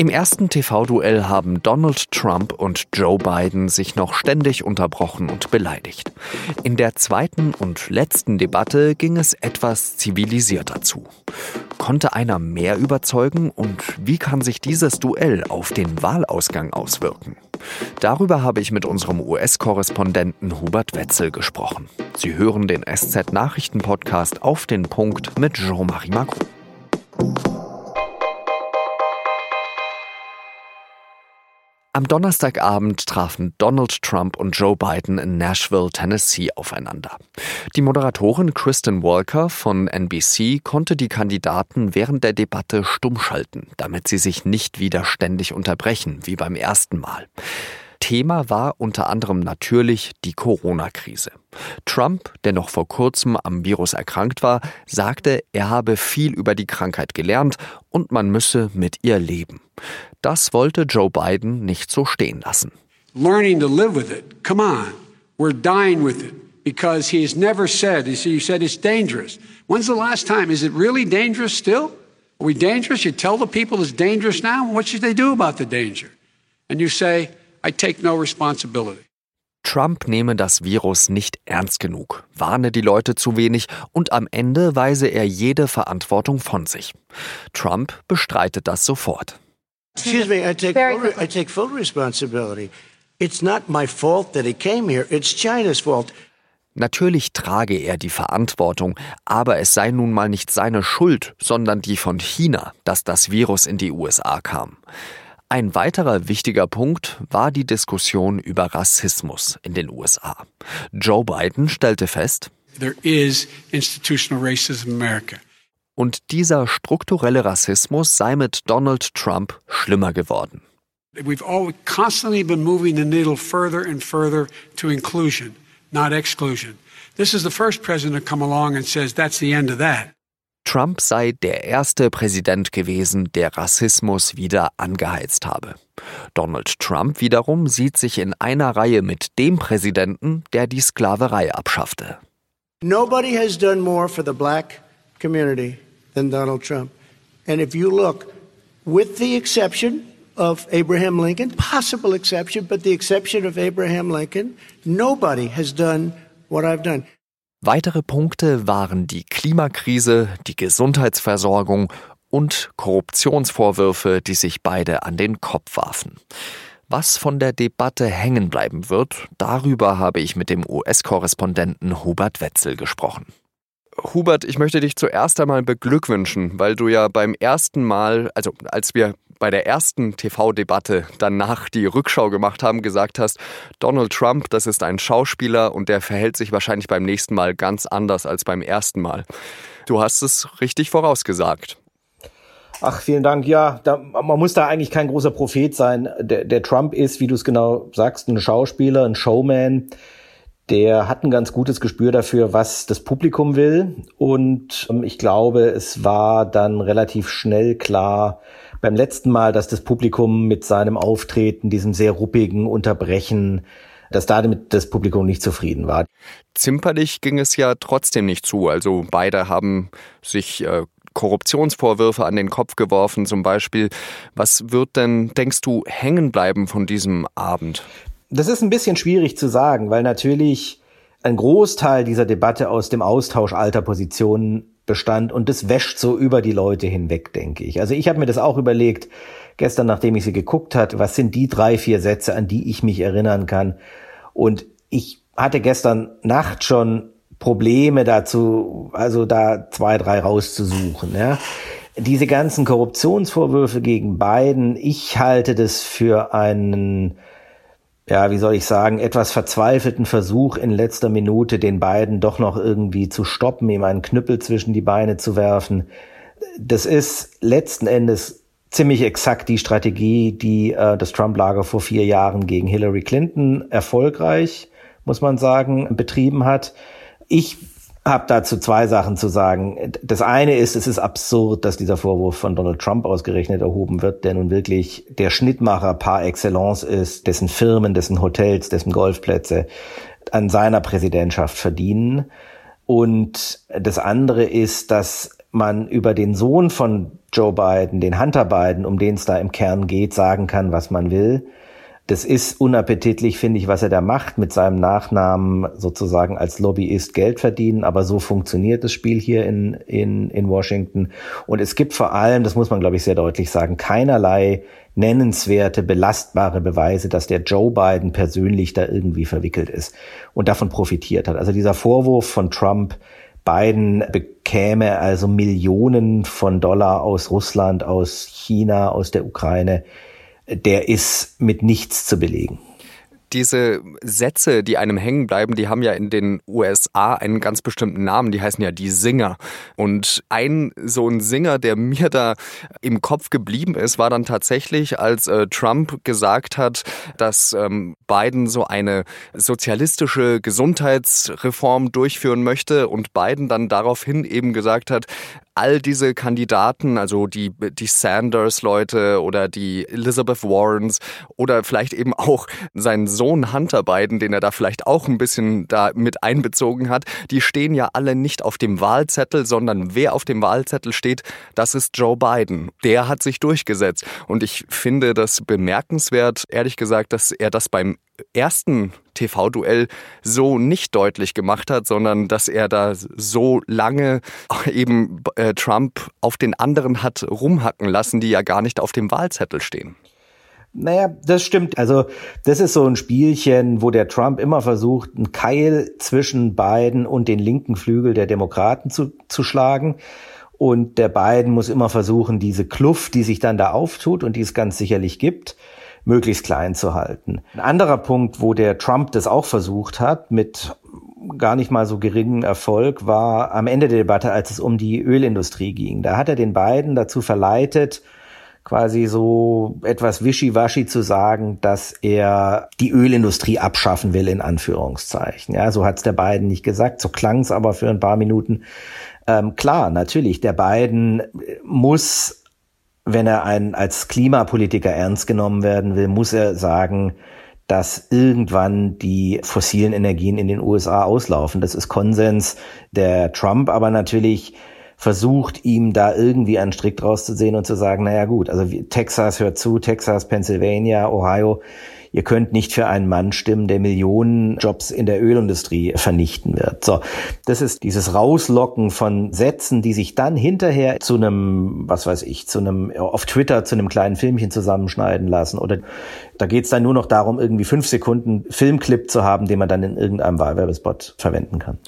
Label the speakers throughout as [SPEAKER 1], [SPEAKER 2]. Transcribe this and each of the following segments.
[SPEAKER 1] Im ersten TV-Duell haben Donald Trump und Joe Biden sich noch ständig unterbrochen und beleidigt. In der zweiten und letzten Debatte ging es etwas zivilisierter zu. Konnte einer mehr überzeugen und wie kann sich dieses Duell auf den Wahlausgang auswirken? Darüber habe ich mit unserem US-Korrespondenten Hubert Wetzel gesprochen. Sie hören den SZ-Nachrichten-Podcast auf den Punkt mit Jean-Marie Macron. Am Donnerstagabend trafen Donald Trump und Joe Biden in Nashville, Tennessee aufeinander. Die Moderatorin Kristen Walker von NBC konnte die Kandidaten während der Debatte stummschalten, damit sie sich nicht wieder ständig unterbrechen, wie beim ersten Mal. Thema war unter anderem natürlich die Corona-Krise. Trump, der noch vor kurzem am Virus erkrankt war, sagte, er habe viel über die Krankheit gelernt und man müsse mit ihr leben. Das wollte Joe Biden nicht so stehen lassen.
[SPEAKER 2] Learning to live with it. Come on. We're dying with it because he has never said, you said it's dangerous. When's the last time? Is it really dangerous still? Are we dangerous? You tell the people it's dangerous now? What should they do about the danger? And you say, I take no responsibility.
[SPEAKER 1] Trump nehme das Virus nicht ernst genug, warne die Leute zu wenig und am Ende weise er jede Verantwortung von sich. Trump bestreitet das sofort.
[SPEAKER 3] Excuse me, I take, full, I take full responsibility. It's not my fault that he came here, it's China's fault.
[SPEAKER 1] Natürlich trage er die Verantwortung, aber es sei nun mal nicht seine Schuld, sondern die von China, dass das Virus in die USA kam. Ein weiterer wichtiger Punkt war die Diskussion über Rassismus in den USA. Joe Biden stellte fest,
[SPEAKER 2] There is institutional racism in America.
[SPEAKER 1] Und dieser strukturelle Rassismus sei mit Donald Trump schlimmer geworden.
[SPEAKER 2] We've all constantly been moving the needle further and further to inclusion, not exclusion. This is the first president to come along and says that's the end of that.
[SPEAKER 1] Trump sei der erste Präsident gewesen, der Rassismus wieder angeheizt habe. Donald Trump wiederum sieht sich in einer Reihe mit dem Präsidenten, der die Sklaverei abschaffte.
[SPEAKER 3] Nobody has done more for the black community than Donald Trump. And if you look, with the exception of Abraham Lincoln, possible exception, but the exception of Abraham Lincoln, nobody has done what I've done.
[SPEAKER 1] Weitere Punkte waren die Klimakrise, die Gesundheitsversorgung und Korruptionsvorwürfe, die sich beide an den Kopf warfen. Was von der Debatte hängen bleiben wird, darüber habe ich mit dem US-Korrespondenten Hubert Wetzel gesprochen. Hubert, ich möchte dich zuerst einmal beglückwünschen, weil du ja beim ersten Mal, also als wir bei der ersten TV-Debatte danach die Rückschau gemacht haben, gesagt hast, Donald Trump, das ist ein Schauspieler und der verhält sich wahrscheinlich beim nächsten Mal ganz anders als beim ersten Mal. Du hast es richtig vorausgesagt.
[SPEAKER 4] Ach, vielen Dank. Ja, da, man muss da eigentlich kein großer Prophet sein. Der, der Trump ist, wie du es genau sagst, ein Schauspieler, ein Showman der hat ein ganz gutes Gespür dafür, was das Publikum will. Und ähm, ich glaube, es war dann relativ schnell klar beim letzten Mal, dass das Publikum mit seinem Auftreten, diesem sehr ruppigen Unterbrechen, dass damit das Publikum nicht zufrieden war.
[SPEAKER 1] Zimperlich ging es ja trotzdem nicht zu. Also beide haben sich äh, Korruptionsvorwürfe an den Kopf geworfen zum Beispiel. Was wird denn, denkst du, hängen bleiben von diesem Abend?
[SPEAKER 4] Das ist ein bisschen schwierig zu sagen, weil natürlich ein Großteil dieser Debatte aus dem Austausch alter Positionen bestand und das wäscht so über die Leute hinweg, denke ich. Also ich habe mir das auch überlegt, gestern, nachdem ich sie geguckt hat, was sind die drei, vier Sätze, an die ich mich erinnern kann. Und ich hatte gestern Nacht schon Probleme dazu, also da zwei, drei rauszusuchen. Ja. Diese ganzen Korruptionsvorwürfe gegen Biden, ich halte das für einen ja, wie soll ich sagen, etwas verzweifelten Versuch in letzter Minute den beiden doch noch irgendwie zu stoppen, ihm einen Knüppel zwischen die Beine zu werfen. Das ist letzten Endes ziemlich exakt die Strategie, die äh, das Trump-Lager vor vier Jahren gegen Hillary Clinton erfolgreich, muss man sagen, betrieben hat. Ich habe dazu zwei Sachen zu sagen. Das eine ist, es ist absurd, dass dieser Vorwurf von Donald Trump ausgerechnet erhoben wird, der nun wirklich der Schnittmacher par excellence ist, dessen Firmen, dessen Hotels, dessen Golfplätze an seiner Präsidentschaft verdienen. Und das andere ist, dass man über den Sohn von Joe Biden, den Hunter Biden, um den es da im Kern geht, sagen kann, was man will. Das ist unappetitlich, finde ich, was er da macht, mit seinem Nachnamen sozusagen als Lobbyist Geld verdienen. Aber so funktioniert das Spiel hier in, in, in Washington. Und es gibt vor allem, das muss man, glaube ich, sehr deutlich sagen, keinerlei nennenswerte, belastbare Beweise, dass der Joe Biden persönlich da irgendwie verwickelt ist und davon profitiert hat. Also dieser Vorwurf von Trump, Biden bekäme also Millionen von Dollar aus Russland, aus China, aus der Ukraine, der ist mit nichts zu belegen
[SPEAKER 1] diese Sätze, die einem hängen bleiben, die haben ja in den USA einen ganz bestimmten Namen, die heißen ja die Singer. Und ein so ein Singer, der mir da im Kopf geblieben ist, war dann tatsächlich, als äh, Trump gesagt hat, dass ähm, Biden so eine sozialistische Gesundheitsreform durchführen möchte und Biden dann daraufhin eben gesagt hat, all diese Kandidaten, also die, die Sanders-Leute oder die Elizabeth Warrens oder vielleicht eben auch seinen Sohn Hunter Biden, den er da vielleicht auch ein bisschen da mit einbezogen hat, die stehen ja alle nicht auf dem Wahlzettel, sondern wer auf dem Wahlzettel steht, das ist Joe Biden. Der hat sich durchgesetzt. Und ich finde das bemerkenswert, ehrlich gesagt, dass er das beim ersten TV-Duell so nicht deutlich gemacht hat, sondern dass er da so lange eben äh, Trump auf den anderen hat rumhacken lassen, die ja gar nicht auf dem Wahlzettel stehen.
[SPEAKER 4] Naja, das stimmt. Also das ist so ein Spielchen, wo der Trump immer versucht, einen Keil zwischen Biden und den linken Flügel der Demokraten zu, zu schlagen. Und der Biden muss immer versuchen, diese Kluft, die sich dann da auftut und die es ganz sicherlich gibt, möglichst klein zu halten. Ein anderer Punkt, wo der Trump das auch versucht hat, mit gar nicht mal so geringem Erfolg, war am Ende der Debatte, als es um die Ölindustrie ging. Da hat er den beiden dazu verleitet, quasi so etwas wischiwaschi zu sagen, dass er die Ölindustrie abschaffen will, in Anführungszeichen. Ja, so hat's der beiden nicht gesagt, so klang's aber für ein paar Minuten. Ähm, klar, natürlich, der beiden muss wenn er ein, als Klimapolitiker ernst genommen werden will, muss er sagen, dass irgendwann die fossilen Energien in den USA auslaufen. Das ist Konsens. Der Trump aber natürlich versucht, ihm da irgendwie einen Strick draus zu sehen und zu sagen, naja gut, also Texas hört zu, Texas, Pennsylvania, Ohio, ihr könnt nicht für einen Mann stimmen, der Millionen Jobs in der Ölindustrie vernichten wird. So, das ist dieses Rauslocken von Sätzen, die sich dann hinterher zu einem, was weiß ich, zu einem auf Twitter zu einem kleinen Filmchen zusammenschneiden lassen. Oder da geht's dann nur noch darum, irgendwie fünf Sekunden Filmclip zu haben, den man dann in irgendeinem Wahlwerbespot verwenden kann.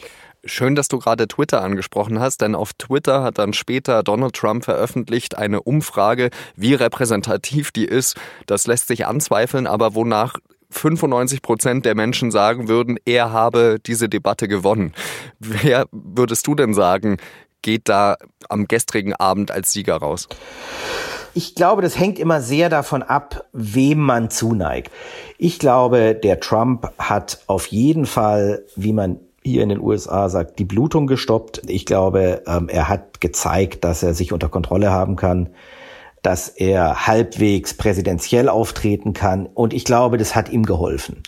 [SPEAKER 1] Schön, dass du gerade Twitter angesprochen hast, denn auf Twitter hat dann später Donald Trump veröffentlicht eine Umfrage, wie repräsentativ die ist. Das lässt sich anzweifeln, aber wonach 95 Prozent der Menschen sagen würden, er habe diese Debatte gewonnen. Wer würdest du denn sagen, geht da am gestrigen Abend als Sieger raus?
[SPEAKER 4] Ich glaube, das hängt immer sehr davon ab, wem man zuneigt. Ich glaube, der Trump hat auf jeden Fall, wie man hier in den USA sagt, die Blutung gestoppt. Ich glaube, ähm, er hat gezeigt, dass er sich unter Kontrolle haben kann, dass er halbwegs präsidentiell auftreten kann. Und ich glaube, das hat ihm geholfen.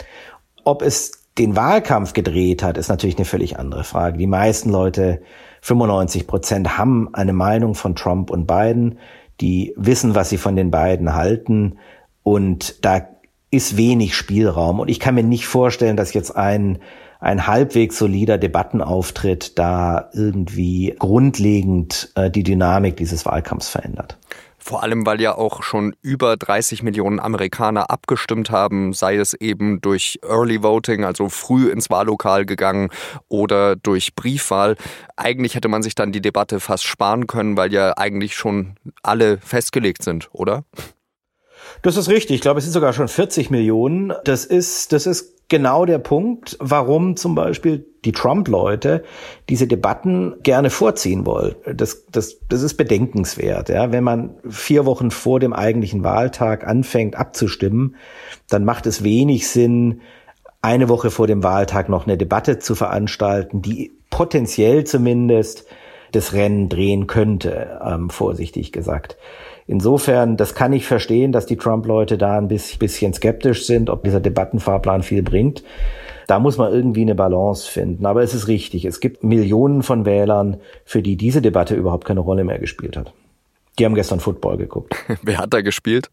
[SPEAKER 4] Ob es den Wahlkampf gedreht hat, ist natürlich eine völlig andere Frage. Die meisten Leute, 95 Prozent, haben eine Meinung von Trump und Biden. Die wissen, was sie von den beiden halten. Und da ist wenig Spielraum. Und ich kann mir nicht vorstellen, dass jetzt ein ein halbwegs solider Debattenauftritt da irgendwie grundlegend äh, die Dynamik dieses Wahlkampfs verändert.
[SPEAKER 1] Vor allem, weil ja auch schon über 30 Millionen Amerikaner abgestimmt haben, sei es eben durch Early Voting, also früh ins Wahllokal gegangen oder durch Briefwahl. Eigentlich hätte man sich dann die Debatte fast sparen können, weil ja eigentlich schon alle festgelegt sind, oder?
[SPEAKER 4] Das ist richtig. Ich glaube, es sind sogar schon 40 Millionen. Das ist, das ist genau der Punkt, warum zum Beispiel die Trump-Leute diese Debatten gerne vorziehen wollen. Das, das, das ist bedenkenswert. Ja? Wenn man vier Wochen vor dem eigentlichen Wahltag anfängt abzustimmen, dann macht es wenig Sinn, eine Woche vor dem Wahltag noch eine Debatte zu veranstalten, die potenziell zumindest das Rennen drehen könnte, ähm, vorsichtig gesagt. Insofern, das kann ich verstehen, dass die Trump-Leute da ein bisschen skeptisch sind, ob dieser Debattenfahrplan viel bringt. Da muss man irgendwie eine Balance finden. Aber es ist richtig. Es gibt Millionen von Wählern, für die diese Debatte überhaupt keine Rolle mehr gespielt hat. Die haben gestern Football geguckt.
[SPEAKER 1] Wer hat da gespielt?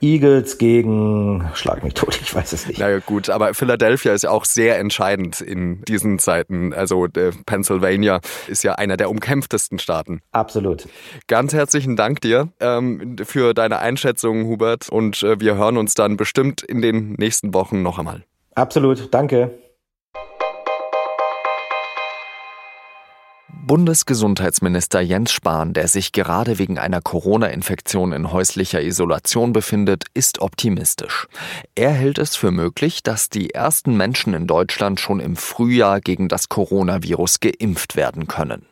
[SPEAKER 4] Eagles gegen, schlag mich tot, ich weiß es nicht.
[SPEAKER 1] Na ja, gut, aber Philadelphia ist ja auch sehr entscheidend in diesen Zeiten. Also äh, Pennsylvania ist ja einer der umkämpftesten Staaten.
[SPEAKER 4] Absolut.
[SPEAKER 1] Ganz herzlichen Dank dir ähm, für deine Einschätzung, Hubert. Und äh, wir hören uns dann bestimmt in den nächsten Wochen noch einmal.
[SPEAKER 4] Absolut, danke.
[SPEAKER 1] Bundesgesundheitsminister Jens Spahn, der sich gerade wegen einer Corona-Infektion in häuslicher Isolation befindet, ist optimistisch. Er hält es für möglich, dass die ersten Menschen in Deutschland schon im Frühjahr gegen das Coronavirus geimpft werden können.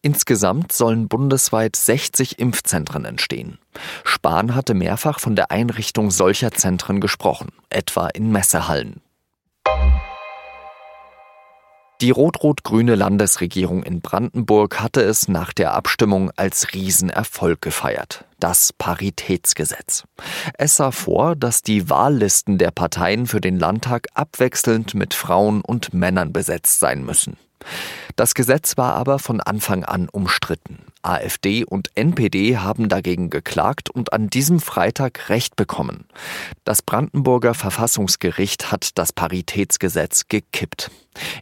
[SPEAKER 1] Insgesamt sollen bundesweit 60 Impfzentren entstehen. Spahn hatte mehrfach von der Einrichtung solcher Zentren gesprochen, etwa in Messehallen. Die rot-rot-grüne Landesregierung in Brandenburg hatte es nach der Abstimmung als Riesenerfolg gefeiert. Das Paritätsgesetz. Es sah vor, dass die Wahllisten der Parteien für den Landtag abwechselnd mit Frauen und Männern besetzt sein müssen. Das Gesetz war aber von Anfang an umstritten. AfD und NPD haben dagegen geklagt und an diesem Freitag Recht bekommen. Das Brandenburger Verfassungsgericht hat das Paritätsgesetz gekippt.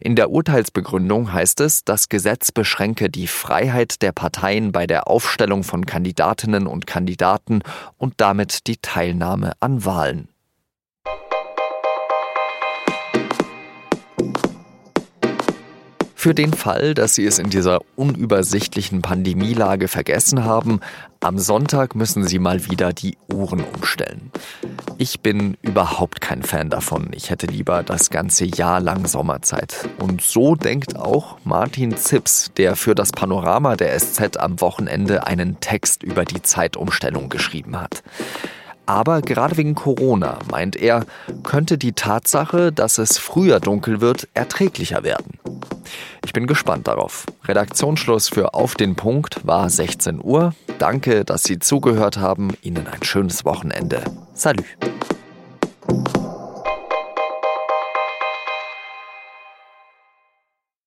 [SPEAKER 1] In der Urteilsbegründung heißt es, das Gesetz beschränke die Freiheit der Parteien bei der Aufstellung von Kandidatinnen und Kandidaten und damit die Teilnahme an Wahlen. Für den Fall, dass Sie es in dieser unübersichtlichen Pandemielage vergessen haben, am Sonntag müssen Sie mal wieder die Uhren umstellen. Ich bin überhaupt kein Fan davon. Ich hätte lieber das ganze Jahr lang Sommerzeit. Und so denkt auch Martin Zips, der für das Panorama der SZ am Wochenende einen Text über die Zeitumstellung geschrieben hat. Aber gerade wegen Corona, meint er, könnte die Tatsache, dass es früher dunkel wird, erträglicher werden. Ich bin gespannt darauf. Redaktionsschluss für Auf den Punkt war 16 Uhr. Danke, dass Sie zugehört haben. Ihnen ein schönes Wochenende. Salü.